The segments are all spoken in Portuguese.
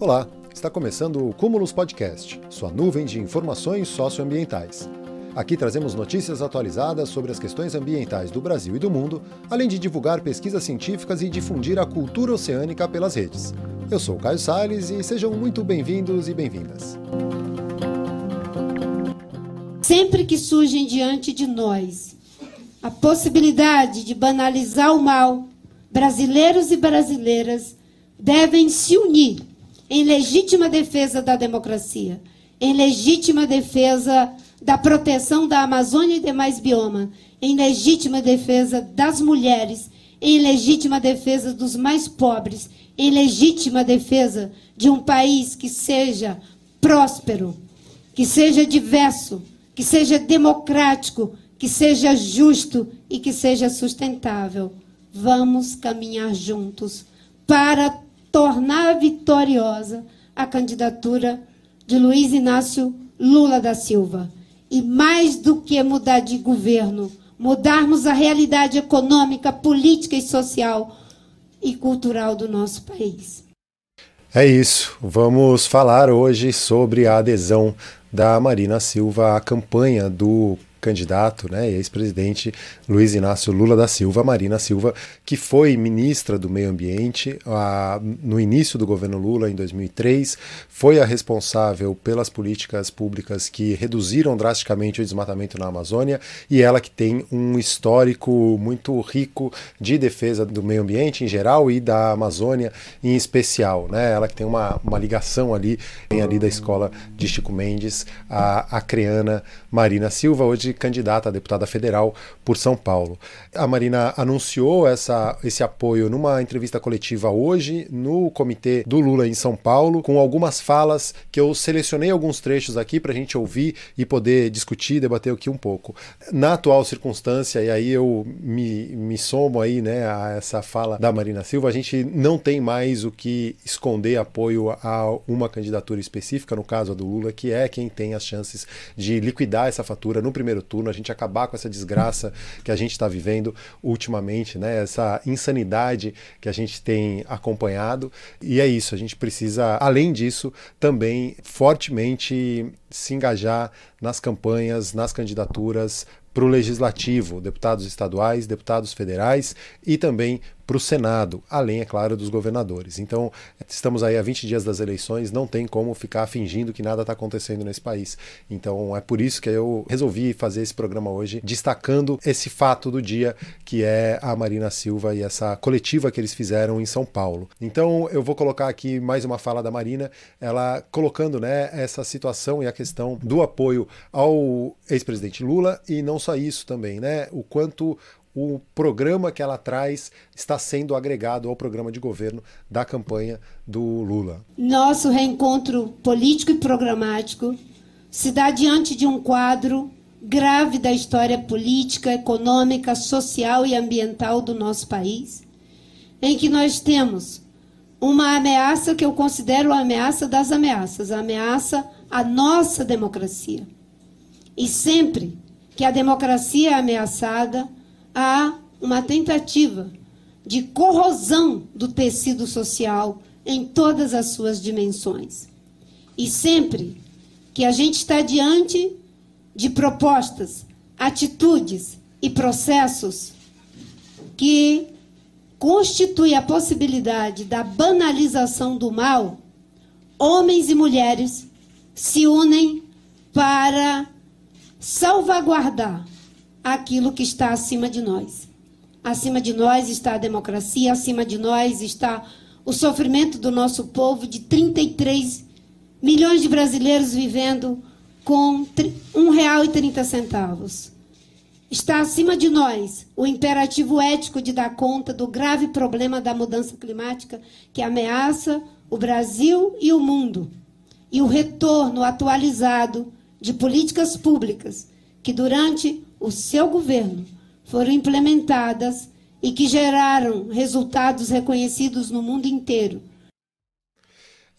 Olá, está começando o Cúmulos Podcast, sua nuvem de informações socioambientais. Aqui trazemos notícias atualizadas sobre as questões ambientais do Brasil e do mundo, além de divulgar pesquisas científicas e difundir a cultura oceânica pelas redes. Eu sou Caio Salles e sejam muito bem-vindos e bem-vindas. Sempre que surgem diante de nós a possibilidade de banalizar o mal, brasileiros e brasileiras devem se unir em legítima defesa da democracia, em legítima defesa da proteção da Amazônia e demais biomas, em legítima defesa das mulheres, em legítima defesa dos mais pobres, em legítima defesa de um país que seja próspero, que seja diverso, que seja democrático, que seja justo e que seja sustentável. Vamos caminhar juntos para tornar vitoriosa a candidatura de Luiz Inácio Lula da Silva. E mais do que mudar de governo, mudarmos a realidade econômica, política e social e cultural do nosso país. É isso. Vamos falar hoje sobre a adesão da Marina Silva à campanha do candidato, né, ex-presidente Luiz Inácio Lula da Silva, Marina Silva, que foi ministra do Meio Ambiente a, no início do governo Lula, em 2003, foi a responsável pelas políticas públicas que reduziram drasticamente o desmatamento na Amazônia e ela que tem um histórico muito rico de defesa do meio ambiente em geral e da Amazônia em especial, né, ela que tem uma, uma ligação ali, vem ali da escola de Chico Mendes, a, a creana Marina Silva, hoje de candidata a deputada federal por São Paulo. A Marina anunciou essa, esse apoio numa entrevista coletiva hoje no comitê do Lula em São Paulo, com algumas falas que eu selecionei alguns trechos aqui para a gente ouvir e poder discutir, debater aqui um pouco. Na atual circunstância, e aí eu me, me somo aí né, a essa fala da Marina Silva, a gente não tem mais o que esconder apoio a uma candidatura específica, no caso a do Lula, que é quem tem as chances de liquidar essa fatura no primeiro primeiro turno, a gente acabar com essa desgraça que a gente está vivendo ultimamente, né? essa insanidade que a gente tem acompanhado. E é isso, a gente precisa, além disso, também fortemente se engajar nas campanhas, nas candidaturas para o legislativo, deputados estaduais, deputados federais e também para o Senado, além, é claro, dos governadores. Então, estamos aí a 20 dias das eleições, não tem como ficar fingindo que nada está acontecendo nesse país. Então, é por isso que eu resolvi fazer esse programa hoje, destacando esse fato do dia, que é a Marina Silva e essa coletiva que eles fizeram em São Paulo. Então, eu vou colocar aqui mais uma fala da Marina, ela colocando né, essa situação e a questão do apoio ao ex-presidente Lula e não só isso também, né? O quanto o programa que ela traz está sendo agregado ao programa de governo da campanha do Lula. Nosso reencontro político e programático se dá diante de um quadro grave da história política, econômica, social e ambiental do nosso país, em que nós temos uma ameaça que eu considero a ameaça das ameaças, a ameaça à nossa democracia. E sempre que a democracia é ameaçada, há uma tentativa de corrosão do tecido social em todas as suas dimensões. E sempre que a gente está diante de propostas, atitudes e processos que constituem a possibilidade da banalização do mal, homens e mulheres se unem para salvaguardar aquilo que está acima de nós. Acima de nós está a democracia, acima de nós está o sofrimento do nosso povo, de 33 milhões de brasileiros vivendo com R$ 1,30. Está acima de nós o imperativo ético de dar conta do grave problema da mudança climática que ameaça o Brasil e o mundo, e o retorno atualizado de políticas públicas que durante o seu governo foram implementadas e que geraram resultados reconhecidos no mundo inteiro.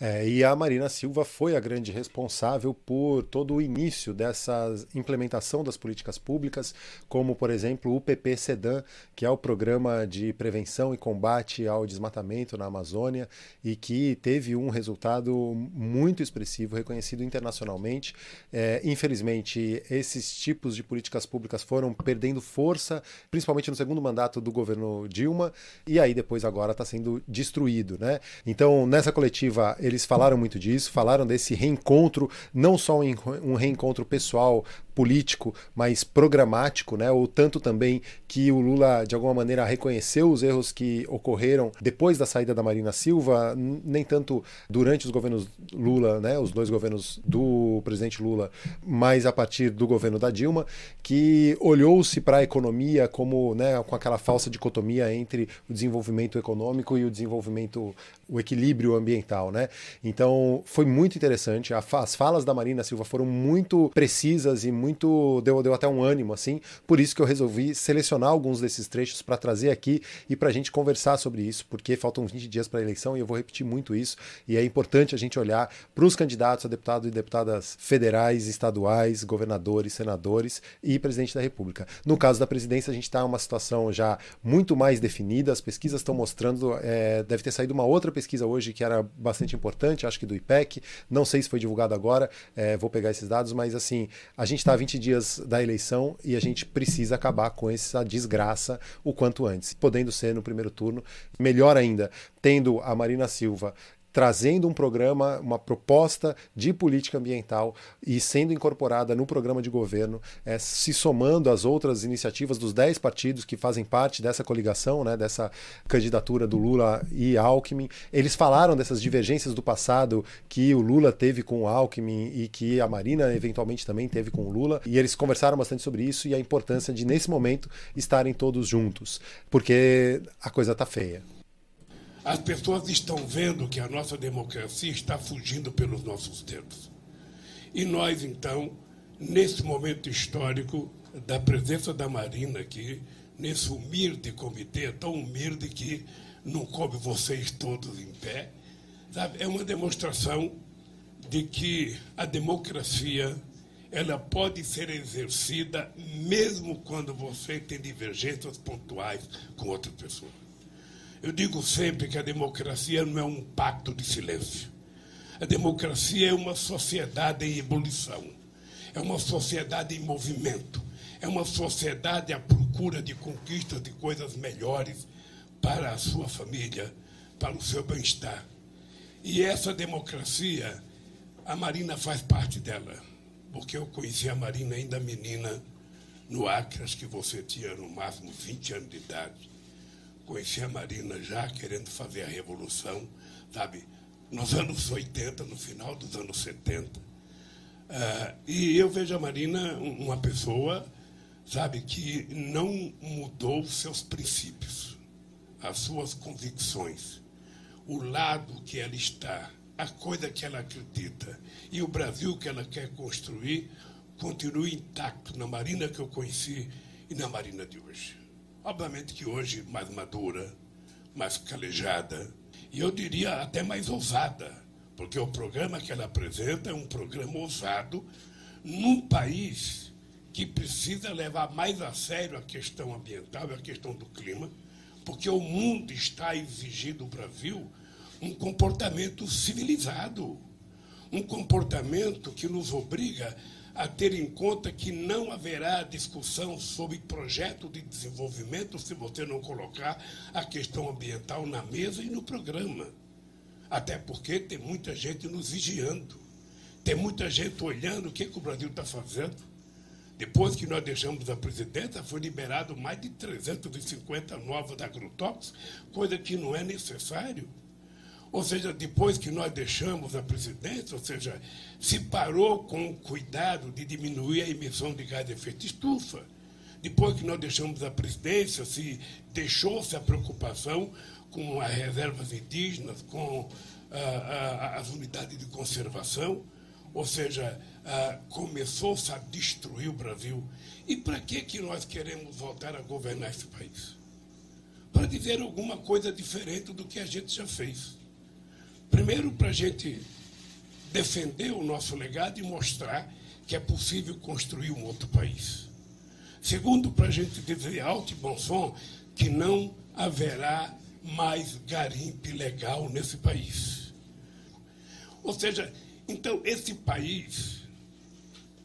É, e a Marina Silva foi a grande responsável por todo o início dessa implementação das políticas públicas, como, por exemplo, o PP Sedan, que é o programa de prevenção e combate ao desmatamento na Amazônia e que teve um resultado muito expressivo, reconhecido internacionalmente. É, infelizmente, esses tipos de políticas públicas foram perdendo força, principalmente no segundo mandato do governo Dilma, e aí depois agora está sendo destruído. Né? Então, nessa coletiva, eles falaram muito disso, falaram desse reencontro, não só um reencontro pessoal, político, mas programático, né? O tanto também que o Lula, de alguma maneira, reconheceu os erros que ocorreram depois da saída da Marina Silva, nem tanto durante os governos Lula, né? Os dois governos do presidente Lula, mas a partir do governo da Dilma, que olhou-se para a economia como, né, com aquela falsa dicotomia entre o desenvolvimento econômico e o desenvolvimento, o equilíbrio ambiental, né? Então, foi muito interessante. As falas da Marina Silva foram muito precisas e muito. Deu, deu até um ânimo, assim. Por isso que eu resolvi selecionar alguns desses trechos para trazer aqui e para a gente conversar sobre isso, porque faltam 20 dias para a eleição e eu vou repetir muito isso. E é importante a gente olhar para os candidatos a deputado e deputadas federais, estaduais, governadores, senadores e presidente da República. No caso da presidência, a gente está em uma situação já muito mais definida, as pesquisas estão mostrando, é, deve ter saído uma outra pesquisa hoje que era bastante importante, acho que do IPEC, não sei se foi divulgado agora, é, vou pegar esses dados, mas assim, a gente está a 20 dias da eleição e a gente precisa acabar com essa desgraça o quanto antes, podendo ser no primeiro turno, melhor ainda, tendo a Marina Silva trazendo um programa, uma proposta de política ambiental e sendo incorporada no programa de governo, é, se somando às outras iniciativas dos dez partidos que fazem parte dessa coligação, né, dessa candidatura do Lula e Alckmin. Eles falaram dessas divergências do passado que o Lula teve com o Alckmin e que a Marina eventualmente também teve com o Lula, e eles conversaram bastante sobre isso e a importância de, nesse momento, estarem todos juntos, porque a coisa está feia. As pessoas estão vendo que a nossa democracia está fugindo pelos nossos dedos. E nós, então, nesse momento histórico da presença da Marina aqui, nesse humilde comitê, tão humilde que não coube vocês todos em pé, sabe? é uma demonstração de que a democracia ela pode ser exercida mesmo quando você tem divergências pontuais com outras pessoas. Eu digo sempre que a democracia não é um pacto de silêncio. A democracia é uma sociedade em ebulição, é uma sociedade em movimento, é uma sociedade à procura de conquistas de coisas melhores para a sua família, para o seu bem-estar. E essa democracia, a Marina faz parte dela, porque eu conheci a Marina ainda menina no Acre, acho que você tinha no máximo 20 anos de idade conheci a Marina já querendo fazer a revolução, sabe? Nos anos 80, no final dos anos 70. Uh, ah, e eu vejo a Marina uma pessoa, sabe, que não mudou seus princípios, as suas convicções, o lado que ela está, a coisa que ela acredita e o Brasil que ela quer construir continua intacto na Marina que eu conheci e na Marina de hoje. Obviamente que hoje mais madura, mais calejada, e eu diria até mais ousada, porque o programa que ela apresenta é um programa ousado num país que precisa levar mais a sério a questão ambiental e a questão do clima, porque o mundo está exigindo do Brasil um comportamento civilizado, um comportamento que nos obriga a ter em conta que não haverá discussão sobre projeto de desenvolvimento se você não colocar a questão ambiental na mesa e no programa. Até porque tem muita gente nos vigiando, tem muita gente olhando o que, que o Brasil está fazendo. Depois que nós deixamos a presidência, foi liberado mais de 350 novos agrotóxicos, coisa que não é necessário. Ou seja, depois que nós deixamos a presidência, ou seja, se parou com o cuidado de diminuir a emissão de gás de efeito estufa. Depois que nós deixamos a presidência, se deixou-se a preocupação com as reservas indígenas, com ah, ah, as unidades de conservação, ou seja, ah, começou-se a destruir o Brasil. E para que, que nós queremos voltar a governar esse país? Para dizer alguma coisa diferente do que a gente já fez Primeiro, para a gente defender o nosso legado e mostrar que é possível construir um outro país. Segundo, para a gente dizer alto e bom som que não haverá mais garimpe legal nesse país. Ou seja, então esse país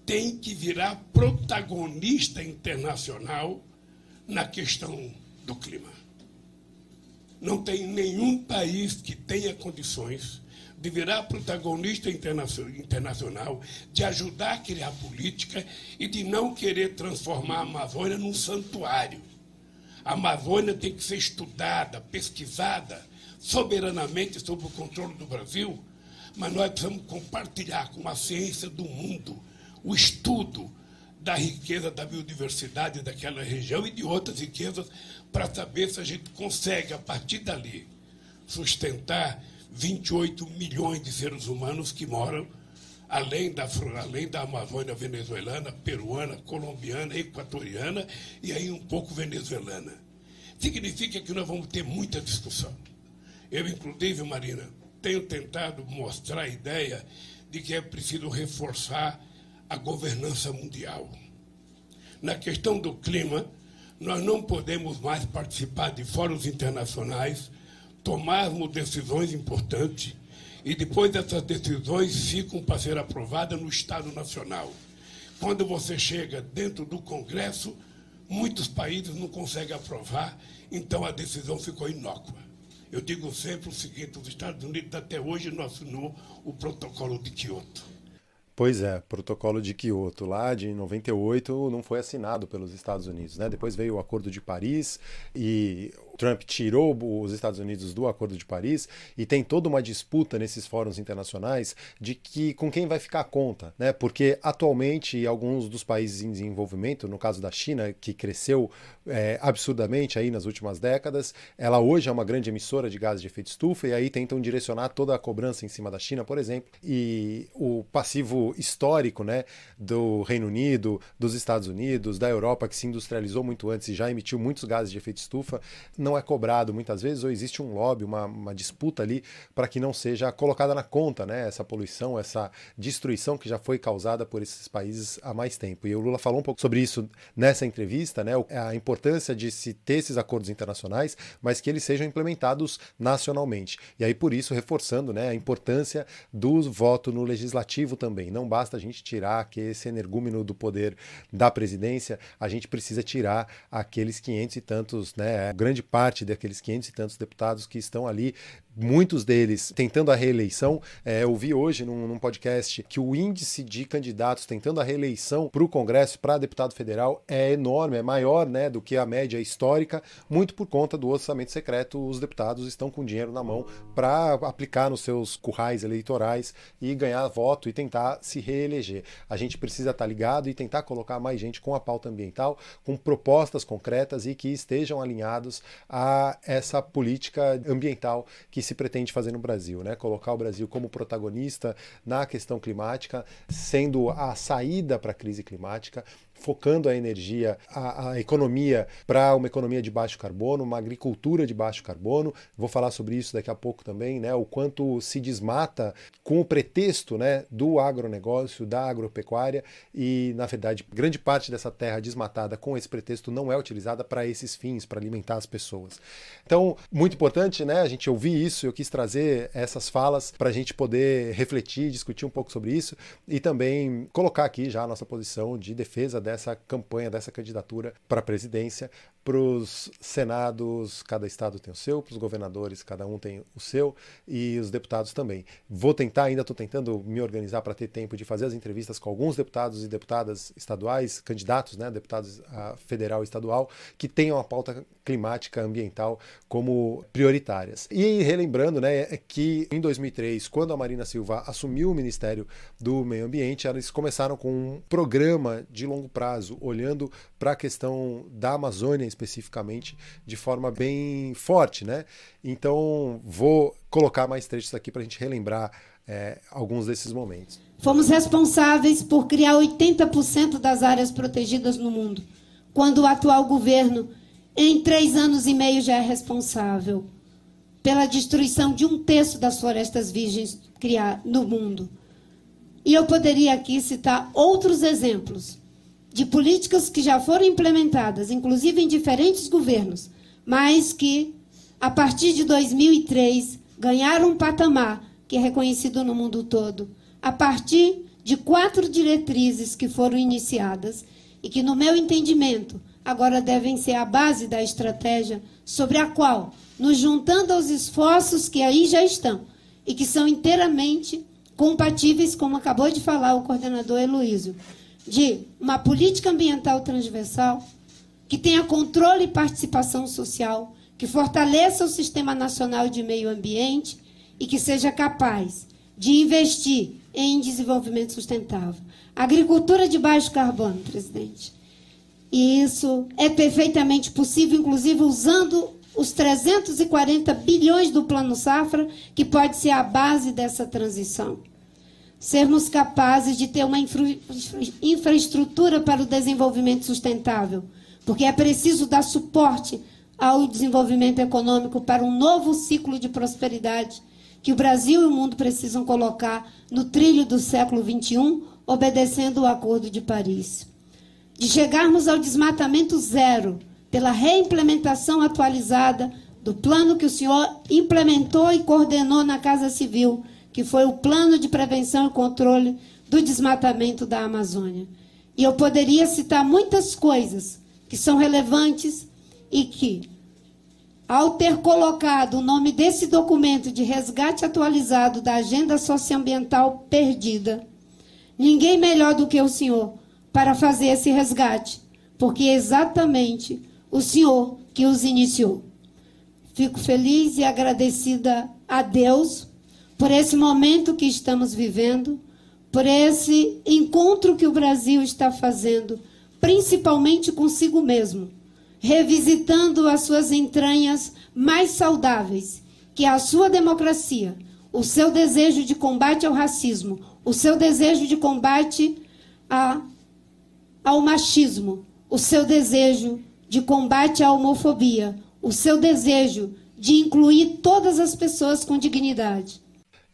tem que virar protagonista internacional na questão do clima. Não tem nenhum país que tenha condições de virar protagonista internacional, de ajudar a criar política e de não querer transformar a Amazônia num santuário. A Amazônia tem que ser estudada, pesquisada, soberanamente sob o controle do Brasil, mas nós precisamos compartilhar com a ciência do mundo o estudo da riqueza da biodiversidade daquela região e de outras riquezas para saber se a gente consegue, a partir dali, sustentar 28 milhões de seres humanos que moram além da, além da Amazônia venezuelana, peruana, colombiana, equatoriana e aí um pouco venezuelana. Significa que nós vamos ter muita discussão. Eu, inclusive, Marina, tenho tentado mostrar a ideia de que é preciso reforçar a governança mundial. Na questão do clima, nós não podemos mais participar de fóruns internacionais, tomarmos decisões importantes e depois essas decisões ficam para ser aprovadas no Estado Nacional. Quando você chega dentro do Congresso, muitos países não conseguem aprovar, então a decisão ficou inócua. Eu digo sempre o seguinte: os Estados Unidos até hoje não assinou o protocolo de Kyoto. Pois é, protocolo de Kyoto lá de 98 não foi assinado pelos Estados Unidos, né? Depois veio o Acordo de Paris e Trump tirou os Estados Unidos do Acordo de Paris e tem toda uma disputa nesses fóruns internacionais de que com quem vai ficar a conta, né? Porque atualmente alguns dos países em desenvolvimento, no caso da China, que cresceu é, absurdamente aí nas últimas décadas, ela hoje é uma grande emissora de gases de efeito estufa e aí tentam direcionar toda a cobrança em cima da China, por exemplo, e o passivo histórico, né, do Reino Unido, dos Estados Unidos, da Europa que se industrializou muito antes e já emitiu muitos gases de efeito estufa não é cobrado muitas vezes, ou existe um lobby, uma, uma disputa ali para que não seja colocada na conta né, essa poluição, essa destruição que já foi causada por esses países há mais tempo. E o Lula falou um pouco sobre isso nessa entrevista, né, a importância de se ter esses acordos internacionais, mas que eles sejam implementados nacionalmente. E aí, por isso, reforçando né, a importância do voto no legislativo também. Não basta a gente tirar que esse energúmeno do poder da presidência, a gente precisa tirar aqueles 500 e tantos, né, grande parte daqueles 500 e tantos deputados que estão ali muitos deles tentando a reeleição. É, eu vi hoje num, num, podcast que o índice de candidatos tentando a reeleição para o Congresso, para deputado federal, é enorme, é maior né, do que a média histórica, muito por conta do orçamento secreto. Os deputados estão com dinheiro na mão para aplicar nos seus currais eleitorais e ganhar voto e tentar se reeleger. A gente precisa estar tá ligado e tentar colocar mais gente com a pauta ambiental, com propostas concretas e que estejam alinhados a essa política ambiental que se pretende fazer no Brasil, né? Colocar o Brasil como protagonista na questão climática, sendo a saída para a crise climática, focando a energia, a, a economia para uma economia de baixo carbono, uma agricultura de baixo carbono. Vou falar sobre isso daqui a pouco também, né? O quanto se desmata com o pretexto, né, do agronegócio, da agropecuária e, na verdade, grande parte dessa terra desmatada com esse pretexto não é utilizada para esses fins, para alimentar as pessoas. Então, muito importante, né, a gente ouvir isso, eu quis trazer essas falas para a gente poder refletir, discutir um pouco sobre isso e também colocar aqui já a nossa posição de defesa dessa campanha, dessa candidatura para a presidência. Para os senados, cada estado tem o seu, para os governadores, cada um tem o seu, e os deputados também. Vou tentar, ainda estou tentando me organizar para ter tempo de fazer as entrevistas com alguns deputados e deputadas estaduais, candidatos, né, deputados federal e estadual, que tenham a pauta climática ambiental como prioritárias. E relembrando né, é que em 2003, quando a Marina Silva assumiu o Ministério do Meio Ambiente, eles começaram com um programa de longo prazo, olhando para a questão da Amazônia especificamente de forma bem forte, né? Então vou colocar mais trechos aqui para a gente relembrar é, alguns desses momentos. Fomos responsáveis por criar 80% das áreas protegidas no mundo, quando o atual governo, em três anos e meio, já é responsável pela destruição de um terço das florestas virgens no mundo. E eu poderia aqui citar outros exemplos de políticas que já foram implementadas, inclusive em diferentes governos, mas que, a partir de 2003, ganharam um patamar que é reconhecido no mundo todo, a partir de quatro diretrizes que foram iniciadas e que, no meu entendimento, agora devem ser a base da estratégia sobre a qual, nos juntando aos esforços que aí já estão e que são inteiramente compatíveis, como acabou de falar o coordenador Heloísio, de uma política ambiental transversal que tenha controle e participação social, que fortaleça o Sistema Nacional de Meio Ambiente e que seja capaz de investir em desenvolvimento sustentável. Agricultura de baixo carbono, presidente. E isso é perfeitamente possível, inclusive usando os 340 bilhões do Plano Safra, que pode ser a base dessa transição. Sermos capazes de ter uma infra infraestrutura para o desenvolvimento sustentável, porque é preciso dar suporte ao desenvolvimento econômico para um novo ciclo de prosperidade que o Brasil e o mundo precisam colocar no trilho do século XXI, obedecendo o Acordo de Paris. De chegarmos ao desmatamento zero, pela reimplementação atualizada do plano que o senhor implementou e coordenou na Casa Civil, que foi o Plano de Prevenção e Controle do Desmatamento da Amazônia. E eu poderia citar muitas coisas que são relevantes e que ao ter colocado o nome desse documento de resgate atualizado da agenda socioambiental perdida, ninguém melhor do que o senhor para fazer esse resgate, porque é exatamente o senhor que os iniciou. Fico feliz e agradecida a Deus por esse momento que estamos vivendo, por esse encontro que o Brasil está fazendo, principalmente consigo mesmo revisitando as suas entranhas mais saudáveis, que é a sua democracia, o seu desejo de combate ao racismo, o seu desejo de combate a, ao machismo, o seu desejo de combate à homofobia, o seu desejo de incluir todas as pessoas com dignidade.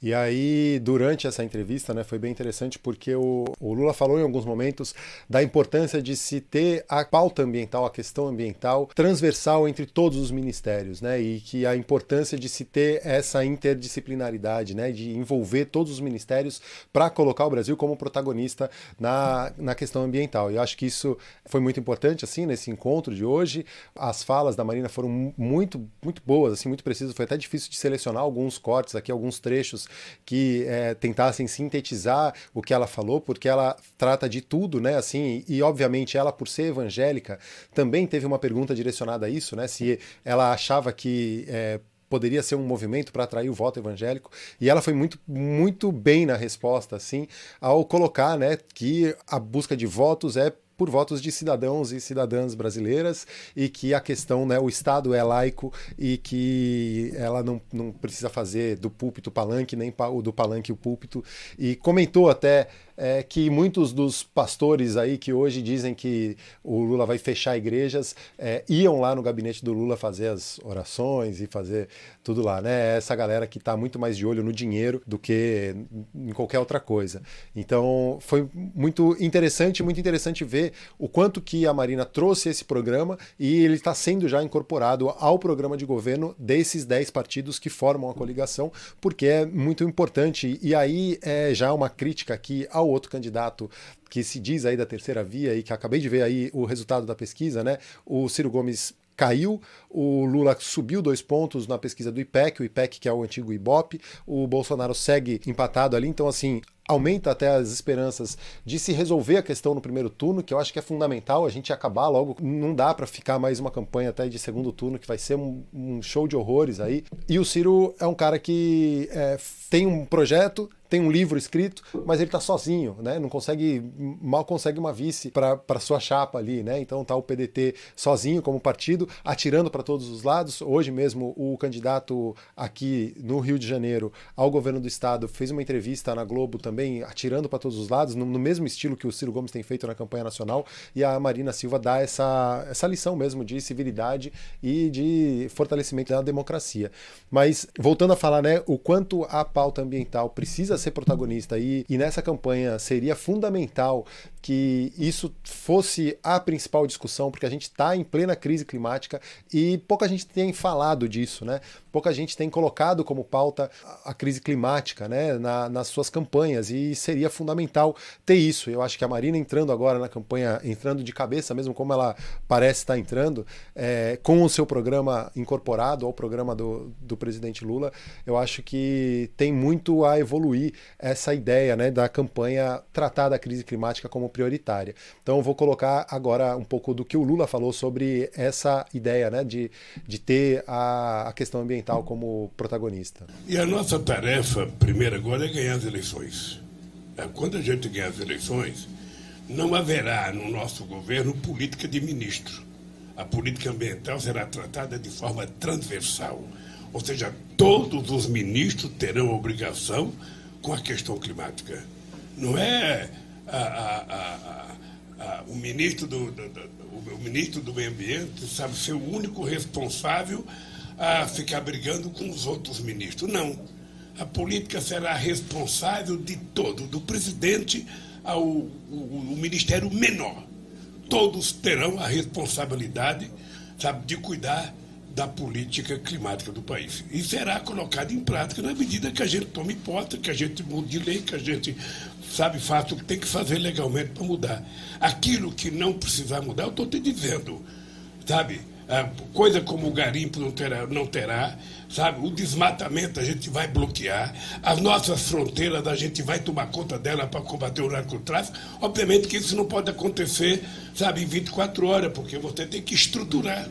E aí, durante essa entrevista, né, foi bem interessante porque o, o, Lula falou em alguns momentos da importância de se ter a pauta ambiental, a questão ambiental transversal entre todos os ministérios, né, e que a importância de se ter essa interdisciplinaridade, né, de envolver todos os ministérios para colocar o Brasil como protagonista na, na questão ambiental. E eu acho que isso foi muito importante, assim, nesse encontro de hoje. As falas da Marina foram muito, muito boas, assim, muito precisas. Foi até difícil de selecionar alguns cortes aqui, alguns trechos que é, tentassem sintetizar o que ela falou, porque ela trata de tudo, né? Assim, e obviamente ela, por ser evangélica, também teve uma pergunta direcionada a isso, né? Se ela achava que é, poderia ser um movimento para atrair o voto evangélico e ela foi muito muito bem na resposta assim ao colocar né que a busca de votos é por votos de cidadãos e cidadãs brasileiras e que a questão, né, o Estado é laico e que ela não, não precisa fazer do púlpito palanque, nem do palanque o púlpito. E comentou até é que muitos dos pastores aí que hoje dizem que o Lula vai fechar igrejas é, iam lá no gabinete do Lula fazer as orações e fazer tudo lá, né? Essa galera que está muito mais de olho no dinheiro do que em qualquer outra coisa. Então foi muito interessante, muito interessante o quanto que a Marina trouxe esse programa e ele está sendo já incorporado ao programa de governo desses 10 partidos que formam a coligação, porque é muito importante. E aí é já uma crítica aqui ao outro candidato que se diz aí da terceira via e que acabei de ver aí o resultado da pesquisa, né? O Ciro Gomes caiu, o Lula subiu dois pontos na pesquisa do IPEC, o IPEC que é o antigo IBOP, o Bolsonaro segue empatado ali, então assim, aumenta até as esperanças de se resolver a questão no primeiro turno, que eu acho que é fundamental a gente acabar logo. Não dá para ficar mais uma campanha até de segundo turno, que vai ser um, um show de horrores aí. E o Ciro é um cara que é, tem um projeto, tem um livro escrito, mas ele está sozinho, né? Não consegue, mal consegue uma vice para sua chapa ali, né? Então tá o PDT sozinho como partido, atirando para todos os lados. Hoje mesmo o candidato aqui no Rio de Janeiro ao governo do estado fez uma entrevista na Globo também atirando para todos os lados, no, no, mesmo estilo que o Ciro Gomes tem feito na campanha nacional, e a Marina Silva dá essa, essa lição mesmo de civilidade e de fortalecimento da democracia. Mas voltando a falar, né, o quanto a pauta ambiental precisa ser protagonista e, e nessa campanha seria fundamental que isso fosse a principal discussão, porque a gente está em plena crise climática e pouca gente tem falado disso, né? Pouca gente tem colocado como pauta a crise climática, né, na, nas suas campanhas e seria fundamental ter isso. Eu acho que a Marina entrando agora na campanha, entrando de cabeça, mesmo como ela parece estar entrando, é, com o seu programa incorporado ao programa do, do presidente Lula, eu acho que tem muito a evoluir essa ideia, né, da campanha tratar da crise climática como prioritária. Então eu vou colocar agora um pouco do que o Lula falou sobre essa ideia né, de, de ter a, a questão ambiental como protagonista. E a nossa tarefa, primeiro agora, é ganhar as eleições. É, quando a gente ganhar as eleições, não haverá no nosso governo política de ministro. A política ambiental será tratada de forma transversal. Ou seja, todos os ministros terão obrigação com a questão climática. Não é a, a, a, o, ministro do, do, do, o ministro do Meio Ambiente, sabe, ser o único responsável a ficar brigando com os outros ministros. Não. A política será responsável de todo, do presidente ao o, o ministério menor. Todos terão a responsabilidade, sabe, de cuidar da política climática do país. E será colocado em prática na medida que a gente tome posse, que a gente mude lei, que a gente sabe, fato que tem que fazer legalmente para mudar. Aquilo que não precisar mudar, eu estou te dizendo, sabe? Coisa como o garimpo não terá, não terá, sabe? O desmatamento a gente vai bloquear, as nossas fronteiras a gente vai tomar conta dela para combater o narcotráfico. Obviamente que isso não pode acontecer, sabe, em 24 horas, porque você tem que estruturar.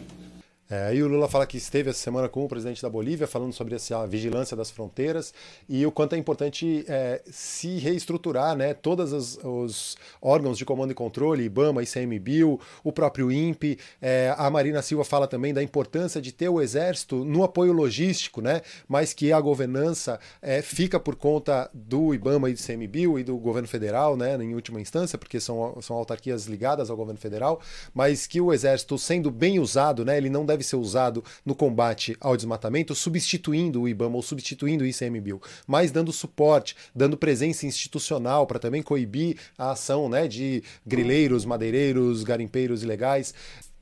É, aí o Lula fala que esteve essa semana com o presidente da Bolívia, falando sobre essa vigilância das fronteiras e o quanto é importante é, se reestruturar, né? Todos os, os, órgãos de comando e controle, IBAMA, ICMBio, o próprio INPE. É, a Marina Silva fala também da importância de ter o Exército no apoio logístico, né? Mas que a governança é, fica por conta do IBAMA e do ICMBio e do governo federal, né? Em última instância, porque são, são autarquias ligadas ao governo federal, mas que o Exército, sendo bem usado, né? Ele não deve deve ser usado no combate ao desmatamento, substituindo o IBAMA ou substituindo o ICMBio, mas dando suporte, dando presença institucional para também coibir a ação né, de grileiros, madeireiros, garimpeiros ilegais.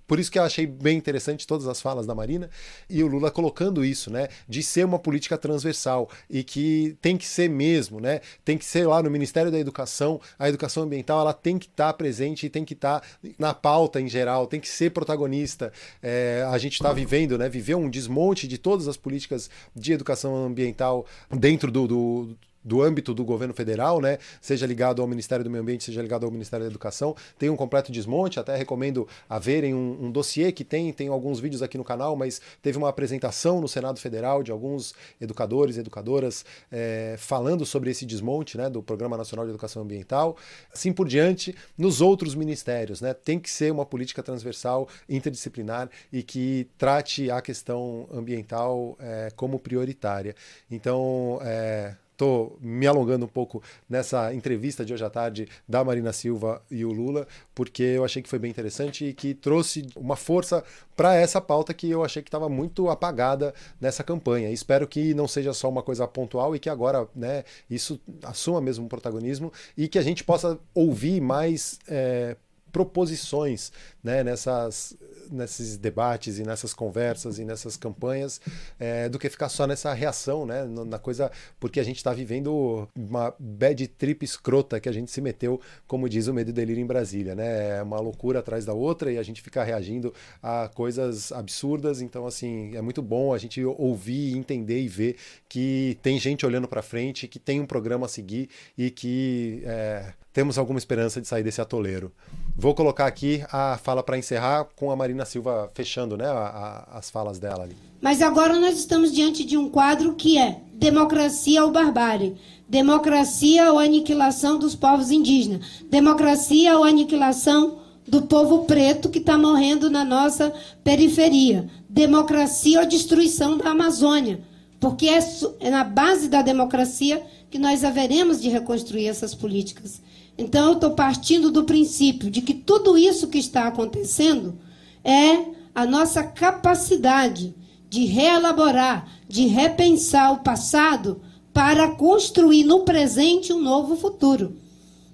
Por isso que eu achei bem interessante todas as falas da Marina e o Lula colocando isso, né, de ser uma política transversal e que tem que ser mesmo, né, tem que ser lá no Ministério da Educação, a educação ambiental ela tem que estar tá presente e tem que estar tá na pauta em geral, tem que ser protagonista. É, a gente está vivendo, né, viveu um desmonte de todas as políticas de educação ambiental dentro do, do do âmbito do governo federal, né, seja ligado ao Ministério do Meio Ambiente, seja ligado ao Ministério da Educação, tem um completo desmonte, até recomendo verem um, um dossiê que tem, tem alguns vídeos aqui no canal, mas teve uma apresentação no Senado Federal de alguns educadores e educadoras é, falando sobre esse desmonte né, do Programa Nacional de Educação Ambiental, assim por diante, nos outros ministérios, né, tem que ser uma política transversal, interdisciplinar e que trate a questão ambiental é, como prioritária. Então, é, Estou me alongando um pouco nessa entrevista de hoje à tarde da Marina Silva e o Lula, porque eu achei que foi bem interessante e que trouxe uma força para essa pauta que eu achei que estava muito apagada nessa campanha. Espero que não seja só uma coisa pontual e que agora né, isso assuma mesmo um protagonismo e que a gente possa ouvir mais. É, proposições né, nessas, nesses debates e nessas conversas e nessas campanhas é, do que ficar só nessa reação, né, na coisa, porque a gente está vivendo uma bad trip escrota que a gente se meteu, como diz o Medo e Delírio em Brasília, né, é uma loucura atrás da outra e a gente fica reagindo a coisas absurdas, então assim, é muito bom a gente ouvir, entender e ver que tem gente olhando para frente, que tem um programa a seguir e que é, temos alguma esperança de sair desse atoleiro. Vou colocar aqui a fala para encerrar com a Marina Silva fechando né, a, a, as falas dela ali. Mas agora nós estamos diante de um quadro que é democracia ou barbárie, democracia ou aniquilação dos povos indígenas, democracia ou aniquilação do povo preto que está morrendo na nossa periferia, democracia ou destruição da Amazônia, porque é, é na base da democracia que nós haveremos de reconstruir essas políticas. Então, eu estou partindo do princípio de que tudo isso que está acontecendo é a nossa capacidade de reelaborar, de repensar o passado para construir no presente um novo futuro.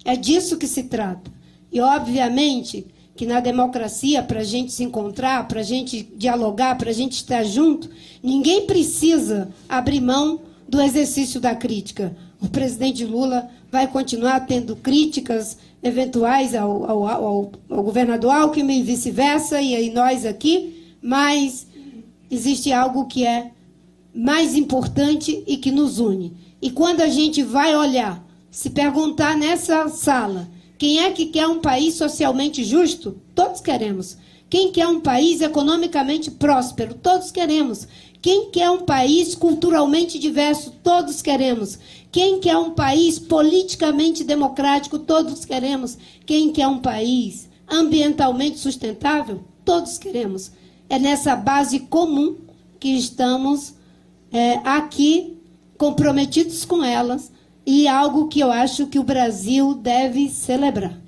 É disso que se trata. E, obviamente, que na democracia, para a gente se encontrar, para a gente dialogar, para a gente estar junto, ninguém precisa abrir mão do exercício da crítica. O presidente Lula vai continuar tendo críticas eventuais ao, ao, ao, ao governador Alckmin e vice-versa, e aí nós aqui, mas existe algo que é mais importante e que nos une. E quando a gente vai olhar, se perguntar nessa sala, quem é que quer um país socialmente justo? Todos queremos. Quem quer um país economicamente próspero? Todos queremos. Quem quer um país culturalmente diverso? Todos queremos. Quem quer um país politicamente democrático? Todos queremos. Quem quer um país ambientalmente sustentável? Todos queremos. É nessa base comum que estamos é, aqui comprometidos com elas e algo que eu acho que o Brasil deve celebrar.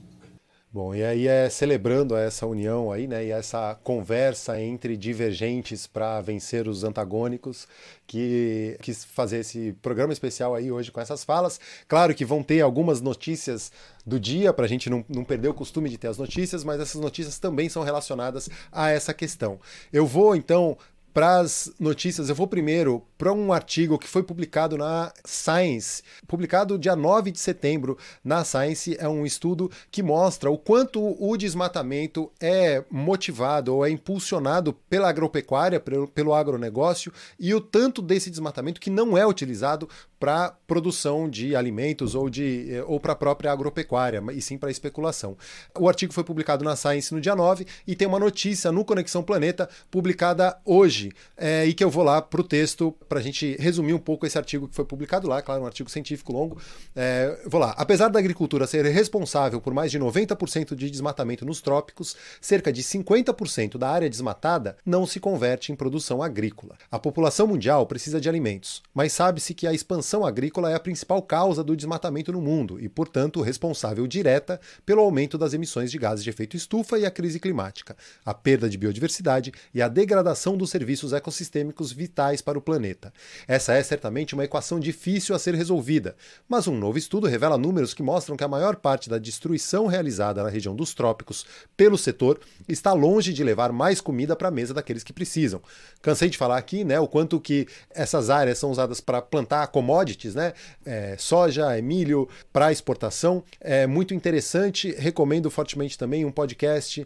Bom, e aí é celebrando essa união aí, né, e essa conversa entre divergentes para vencer os antagônicos, que quis fazer esse programa especial aí hoje com essas falas. Claro que vão ter algumas notícias do dia, para a gente não, não perder o costume de ter as notícias, mas essas notícias também são relacionadas a essa questão. Eu vou então para as notícias, eu vou primeiro para um artigo que foi publicado na Science, publicado dia 9 de setembro na Science. É um estudo que mostra o quanto o desmatamento é motivado ou é impulsionado pela agropecuária, pelo, pelo agronegócio, e o tanto desse desmatamento que não é utilizado para produção de alimentos ou, de, eh, ou para a própria agropecuária, e sim para especulação. O artigo foi publicado na Science no dia 9 e tem uma notícia no Conexão Planeta publicada hoje, é, e que eu vou lá para o texto para a gente resumir um pouco esse artigo que foi publicado lá, claro, um artigo científico longo. É, vou lá. Apesar da agricultura ser responsável por mais de 90% de desmatamento nos trópicos, cerca de 50% da área desmatada não se converte em produção agrícola. A população mundial precisa de alimentos, mas sabe-se que a expansão agrícola é a principal causa do desmatamento no mundo e, portanto, responsável direta pelo aumento das emissões de gases de efeito estufa e a crise climática, a perda de biodiversidade e a degradação dos serviços ecossistêmicos vitais para o planeta. Essa é certamente uma equação difícil a ser resolvida, mas um novo estudo revela números que mostram que a maior parte da destruição realizada na região dos trópicos pelo setor está longe de levar mais comida para a mesa daqueles que precisam. Cansei de falar aqui, né, o quanto que essas áreas são usadas para plantar commodities, né, é, soja, é milho para exportação. É muito interessante, recomendo fortemente também um podcast.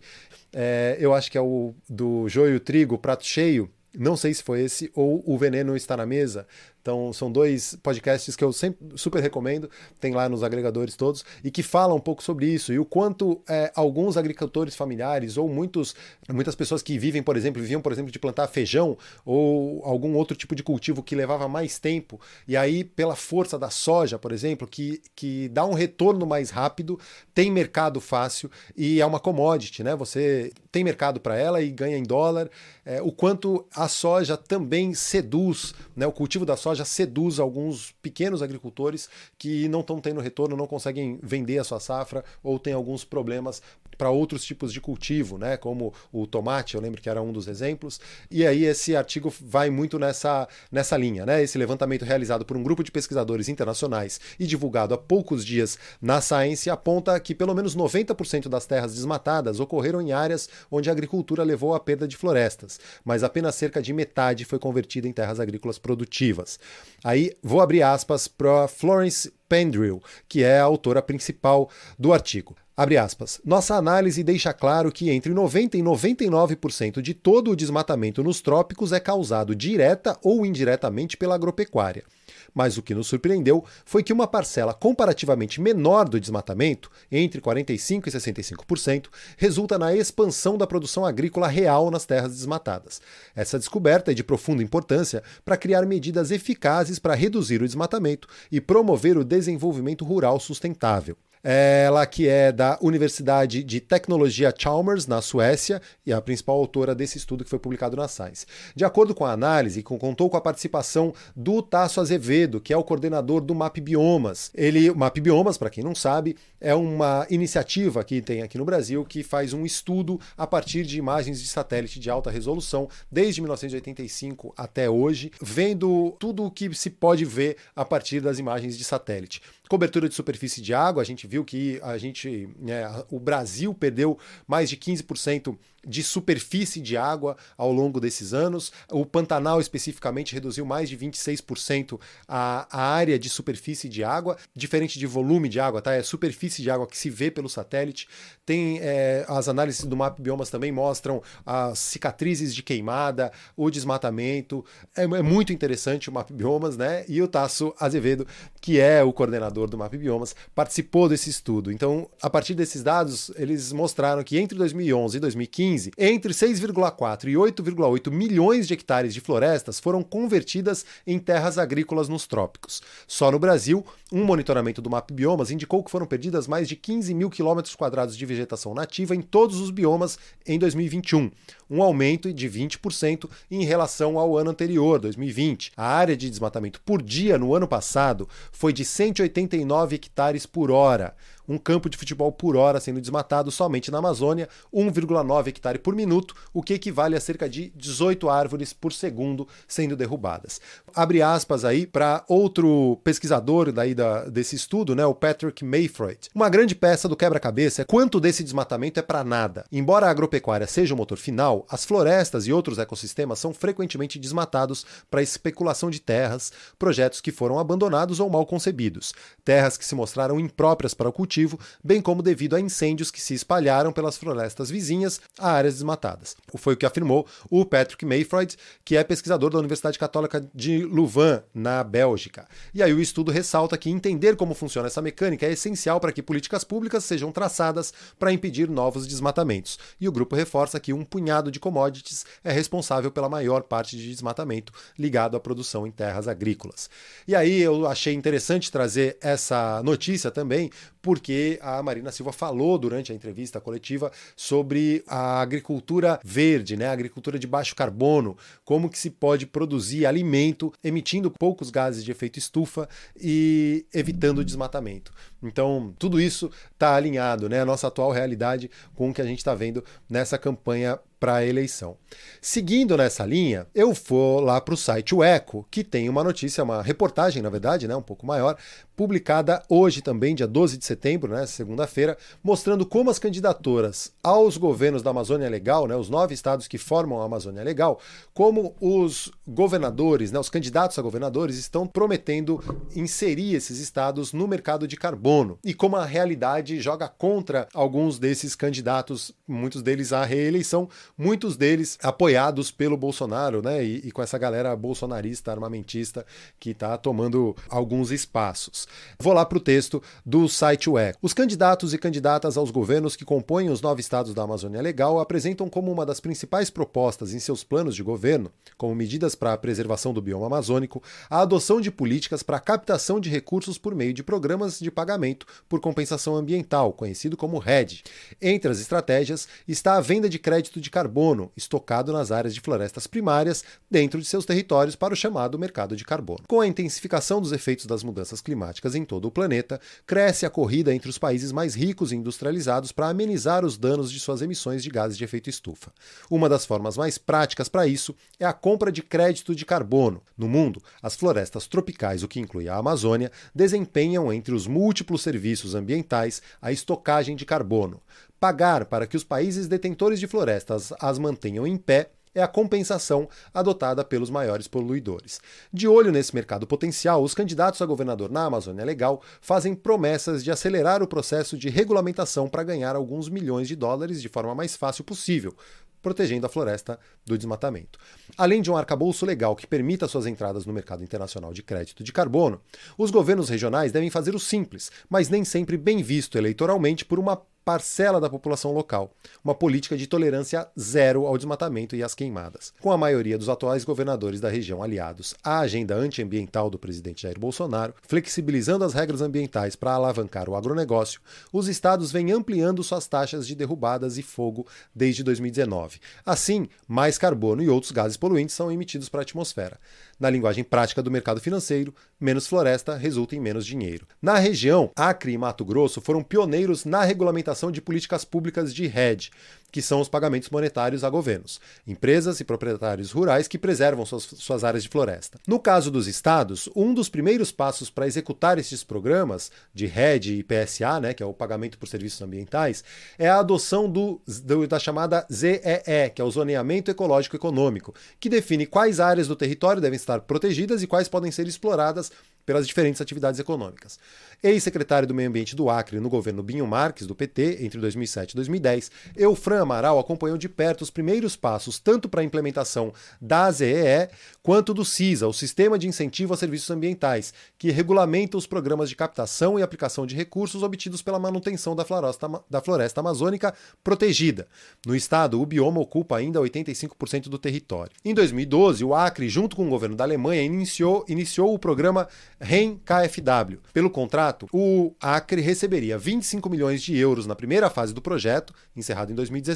É, eu acho que é o do Joio Trigo, Prato Cheio, não sei se foi esse ou O Veneno Está na Mesa, então, são dois podcasts que eu sempre super recomendo, tem lá nos agregadores todos, e que falam um pouco sobre isso e o quanto é, alguns agricultores familiares ou muitos, muitas pessoas que vivem, por exemplo, viviam, por exemplo, de plantar feijão ou algum outro tipo de cultivo que levava mais tempo, e aí, pela força da soja, por exemplo, que, que dá um retorno mais rápido, tem mercado fácil e é uma commodity, né? Você tem mercado para ela e ganha em dólar. É, o quanto a soja também seduz, né? O cultivo da soja seduz alguns pequenos agricultores que não estão tendo retorno, não conseguem vender a sua safra ou tem alguns problemas para outros tipos de cultivo, né, como o tomate, eu lembro que era um dos exemplos. E aí esse artigo vai muito nessa, nessa linha, né? Esse levantamento realizado por um grupo de pesquisadores internacionais e divulgado há poucos dias na Science aponta que pelo menos 90% das terras desmatadas ocorreram em áreas onde a agricultura levou à perda de florestas, mas apenas cerca de metade foi convertida em terras agrícolas produtivas. Aí vou abrir aspas para Florence Pendrill, que é a autora principal do artigo. Abre aspas. Nossa análise deixa claro que entre 90 e 99% de todo o desmatamento nos trópicos é causado direta ou indiretamente pela agropecuária. Mas o que nos surpreendeu foi que uma parcela comparativamente menor do desmatamento, entre 45% e 65%, resulta na expansão da produção agrícola real nas terras desmatadas. Essa descoberta é de profunda importância para criar medidas eficazes para reduzir o desmatamento e promover o desenvolvimento rural sustentável. Ela que é da Universidade de Tecnologia Chalmers, na Suécia, e a principal autora desse estudo que foi publicado na Science. De acordo com a análise, contou com a participação do Tasso Azevedo, que é o coordenador do MAP Biomas. Ele, o MAP Biomas, para quem não sabe, é uma iniciativa que tem aqui no Brasil que faz um estudo a partir de imagens de satélite de alta resolução, desde 1985 até hoje, vendo tudo o que se pode ver a partir das imagens de satélite. Cobertura de superfície de água, a gente viu que a gente, né, o Brasil perdeu mais de 15% de superfície de água ao longo desses anos. O Pantanal, especificamente, reduziu mais de 26% a, a área de superfície de água, diferente de volume de água, tá? É superfície de água que se vê pelo satélite. Tem é, as análises do Map Biomas também mostram as cicatrizes de queimada, o desmatamento. É, é muito interessante o Map Biomas, né? E o Tasso Azevedo, que é o coordenador do Map Biomas, participou desse estudo. Então, a partir desses dados, eles mostraram que entre 2011 e 2015 2015, entre 6,4 e 8,8 milhões de hectares de florestas foram convertidas em terras agrícolas nos trópicos. Só no Brasil, um monitoramento do Map Biomas indicou que foram perdidas mais de 15 mil quilômetros quadrados de vegetação nativa em todos os biomas em 2021, um aumento de 20% em relação ao ano anterior, 2020. A área de desmatamento por dia no ano passado foi de 189 hectares por hora um campo de futebol por hora sendo desmatado somente na Amazônia, 1,9 hectare por minuto, o que equivale a cerca de 18 árvores por segundo sendo derrubadas. Abre aspas aí para outro pesquisador daí da, desse estudo, né, o Patrick Mayfroyd. Uma grande peça do quebra-cabeça é quanto desse desmatamento é para nada. Embora a agropecuária seja o motor final, as florestas e outros ecossistemas são frequentemente desmatados para especulação de terras, projetos que foram abandonados ou mal concebidos, terras que se mostraram impróprias para o cultivo bem como devido a incêndios que se espalharam pelas florestas vizinhas a áreas desmatadas. Foi o que afirmou o Patrick Mayfroyd, que é pesquisador da Universidade Católica de Louvain, na Bélgica. E aí o estudo ressalta que entender como funciona essa mecânica é essencial para que políticas públicas sejam traçadas para impedir novos desmatamentos. E o grupo reforça que um punhado de commodities é responsável pela maior parte de desmatamento ligado à produção em terras agrícolas. E aí eu achei interessante trazer essa notícia também, porque a Marina Silva falou durante a entrevista coletiva sobre a agricultura verde, né, a agricultura de baixo carbono, como que se pode produzir alimento emitindo poucos gases de efeito estufa e evitando o desmatamento. Então, tudo isso está alinhado, né, a nossa atual realidade com o que a gente está vendo nessa campanha para a eleição. Seguindo nessa linha, eu vou lá para o site O Eco, que tem uma notícia, uma reportagem, na verdade, né, um pouco maior, publicada hoje também, dia 12 de setembro, né, segunda-feira, mostrando como as candidaturas aos governos da Amazônia Legal, né, os nove estados que formam a Amazônia Legal, como os governadores, né, os candidatos a governadores estão prometendo inserir esses estados no mercado de carbono e como a realidade joga contra alguns desses candidatos, muitos deles à reeleição, muitos deles apoiados pelo Bolsonaro, né? E, e com essa galera bolsonarista, armamentista, que está tomando alguns espaços. Vou lá para o texto do site UEC. Os candidatos e candidatas aos governos que compõem os nove estados da Amazônia Legal apresentam como uma das principais propostas em seus planos de governo, como medidas para a preservação do bioma amazônico, a adoção de políticas para a captação de recursos por meio de programas de pagamento por compensação ambiental, conhecido como RED. Entre as estratégias está a venda de crédito de carbono, estocado nas áreas de florestas primárias dentro de seus territórios para o chamado mercado de carbono. Com a intensificação dos efeitos das mudanças climáticas em todo o planeta, cresce a corrida entre os países mais ricos e industrializados para amenizar os danos de suas emissões de gases de efeito estufa. Uma das formas mais práticas para isso é a compra de crédito de carbono. No mundo, as florestas tropicais, o que inclui a Amazônia, desempenham entre os múltiplos serviços ambientais a estocagem de carbono. Pagar para que os países detentores de florestas as mantenham em pé é a compensação adotada pelos maiores poluidores. De olho nesse mercado potencial, os candidatos a governador na Amazônia Legal fazem promessas de acelerar o processo de regulamentação para ganhar alguns milhões de dólares de forma mais fácil possível, protegendo a floresta do desmatamento. Além de um arcabouço legal que permita suas entradas no mercado internacional de crédito de carbono, os governos regionais devem fazer o simples, mas nem sempre bem visto eleitoralmente por uma parcela da população local, uma política de tolerância zero ao desmatamento e às queimadas. Com a maioria dos atuais governadores da região aliados à agenda antiambiental do presidente Jair Bolsonaro, flexibilizando as regras ambientais para alavancar o agronegócio, os estados vêm ampliando suas taxas de derrubadas e fogo desde 2019. Assim, mais carbono e outros gases poluentes são emitidos para a atmosfera. Na linguagem prática do mercado financeiro, menos floresta resulta em menos dinheiro. Na região, Acre e Mato Grosso foram pioneiros na regulamentação de políticas públicas de hedge, que são os pagamentos monetários a governos, empresas e proprietários rurais que preservam suas, suas áreas de floresta. No caso dos estados, um dos primeiros passos para executar esses programas de RED e PSA, né, que é o pagamento por serviços ambientais, é a adoção do, do, da chamada ZEE, que é o Zoneamento Ecológico Econômico, que define quais áreas do território devem estar protegidas e quais podem ser exploradas pelas diferentes atividades econômicas. Ex-secretário do Meio Ambiente do Acre no governo Binho Marques, do PT, entre 2007 e 2010, Eufran Amaral acompanhou de perto os primeiros passos tanto para a implementação da ZEE quanto do CISA, o Sistema de Incentivo a Serviços Ambientais, que regulamenta os programas de captação e aplicação de recursos obtidos pela manutenção da floresta, da floresta amazônica protegida. No estado, o bioma ocupa ainda 85% do território. Em 2012, o Acre, junto com o governo da Alemanha, iniciou, iniciou o programa REM KfW. Pelo contrato, o Acre receberia 25 milhões de euros na primeira fase do projeto, encerrado em 2017.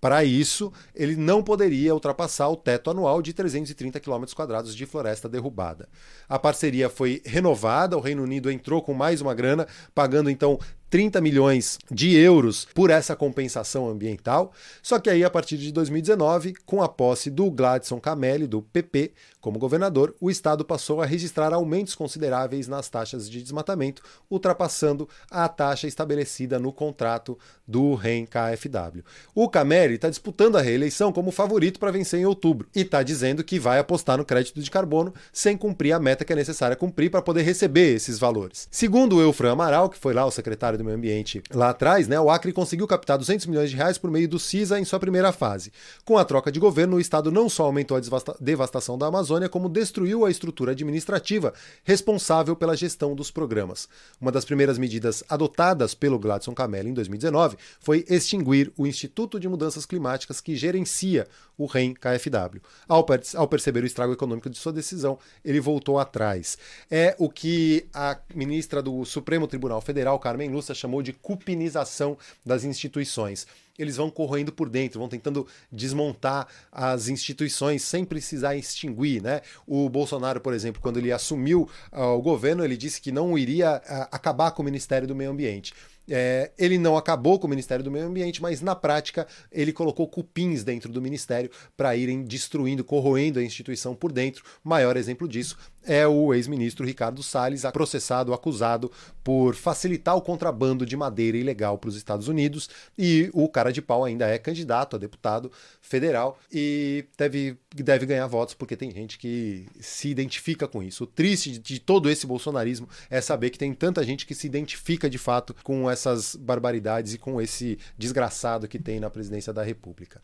Para isso, ele não poderia ultrapassar o teto anual de 330 km de floresta derrubada. A parceria foi renovada, o Reino Unido entrou com mais uma grana, pagando então 30 milhões de euros por essa compensação ambiental. Só que aí, a partir de 2019, com a posse do Gladson Camelli, do PP, como governador, o Estado passou a registrar aumentos consideráveis nas taxas de desmatamento, ultrapassando a taxa estabelecida no contrato do REN KfW. O Camelli está disputando a reeleição como favorito para vencer em outubro e está dizendo que vai apostar no crédito de carbono sem cumprir a meta que é necessária cumprir para poder receber esses valores. Segundo o Eufran Amaral, que foi lá o secretário do Meio Ambiente lá atrás, né, o Acre conseguiu captar 200 milhões de reais por meio do CISA em sua primeira fase. Com a troca de governo, o Estado não só aumentou a devastação da Amazônia, como destruiu a estrutura administrativa responsável pela gestão dos programas. Uma das primeiras medidas adotadas pelo Gladson Camelli em 2019 foi extinguir o Instituto de Mudanças Climáticas que gerencia o REM KfW. Ao, per ao perceber o estrago econômico de sua decisão, ele voltou atrás. É o que a ministra do Supremo Tribunal Federal, Carmen Lúcia, chamou de cupinização das instituições. Eles vão corroendo por dentro, vão tentando desmontar as instituições sem precisar extinguir. Né? O Bolsonaro, por exemplo, quando ele assumiu uh, o governo, ele disse que não iria uh, acabar com o Ministério do Meio Ambiente. É, ele não acabou com o Ministério do Meio Ambiente, mas na prática ele colocou cupins dentro do Ministério para irem destruindo, corroendo a instituição por dentro. Maior exemplo disso é o ex-ministro Ricardo Salles, processado, acusado por facilitar o contrabando de madeira ilegal para os Estados Unidos. E o cara de pau ainda é candidato a deputado federal e deve, deve ganhar votos porque tem gente que se identifica com isso. O triste de todo esse bolsonarismo é saber que tem tanta gente que se identifica de fato com essas barbaridades e com esse desgraçado que tem na presidência da República.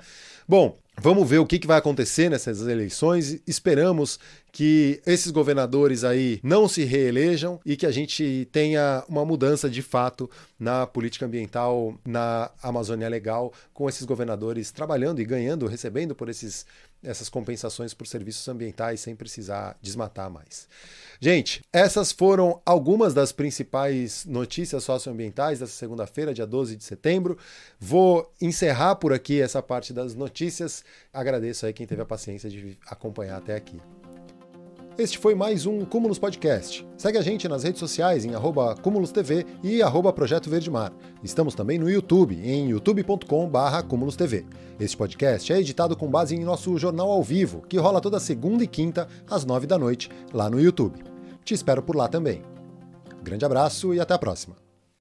Bom, Vamos ver o que, vai acontecer nessas eleições. Esperamos que esses governadores aí não se reelejam e que a gente tenha uma mudança de fato na política ambiental na Amazônia Legal, com esses governadores trabalhando e ganhando, recebendo por esses, essas compensações por serviços ambientais sem precisar desmatar mais. Gente, essas foram algumas das principais notícias socioambientais dessa segunda-feira, dia 12 de setembro. Vou encerrar por aqui essa parte das notícias. Agradeço aí quem teve a paciência de acompanhar até aqui. Este foi mais um Cúmulos Podcast. Segue a gente nas redes sociais em arroba TV e arroba Projeto Verde Mar. Estamos também no YouTube, em youtube.com.br cúmulostv. Este podcast é editado com base em nosso jornal ao vivo, que rola toda segunda e quinta, às nove da noite, lá no YouTube. Te espero por lá também. Grande abraço e até a próxima.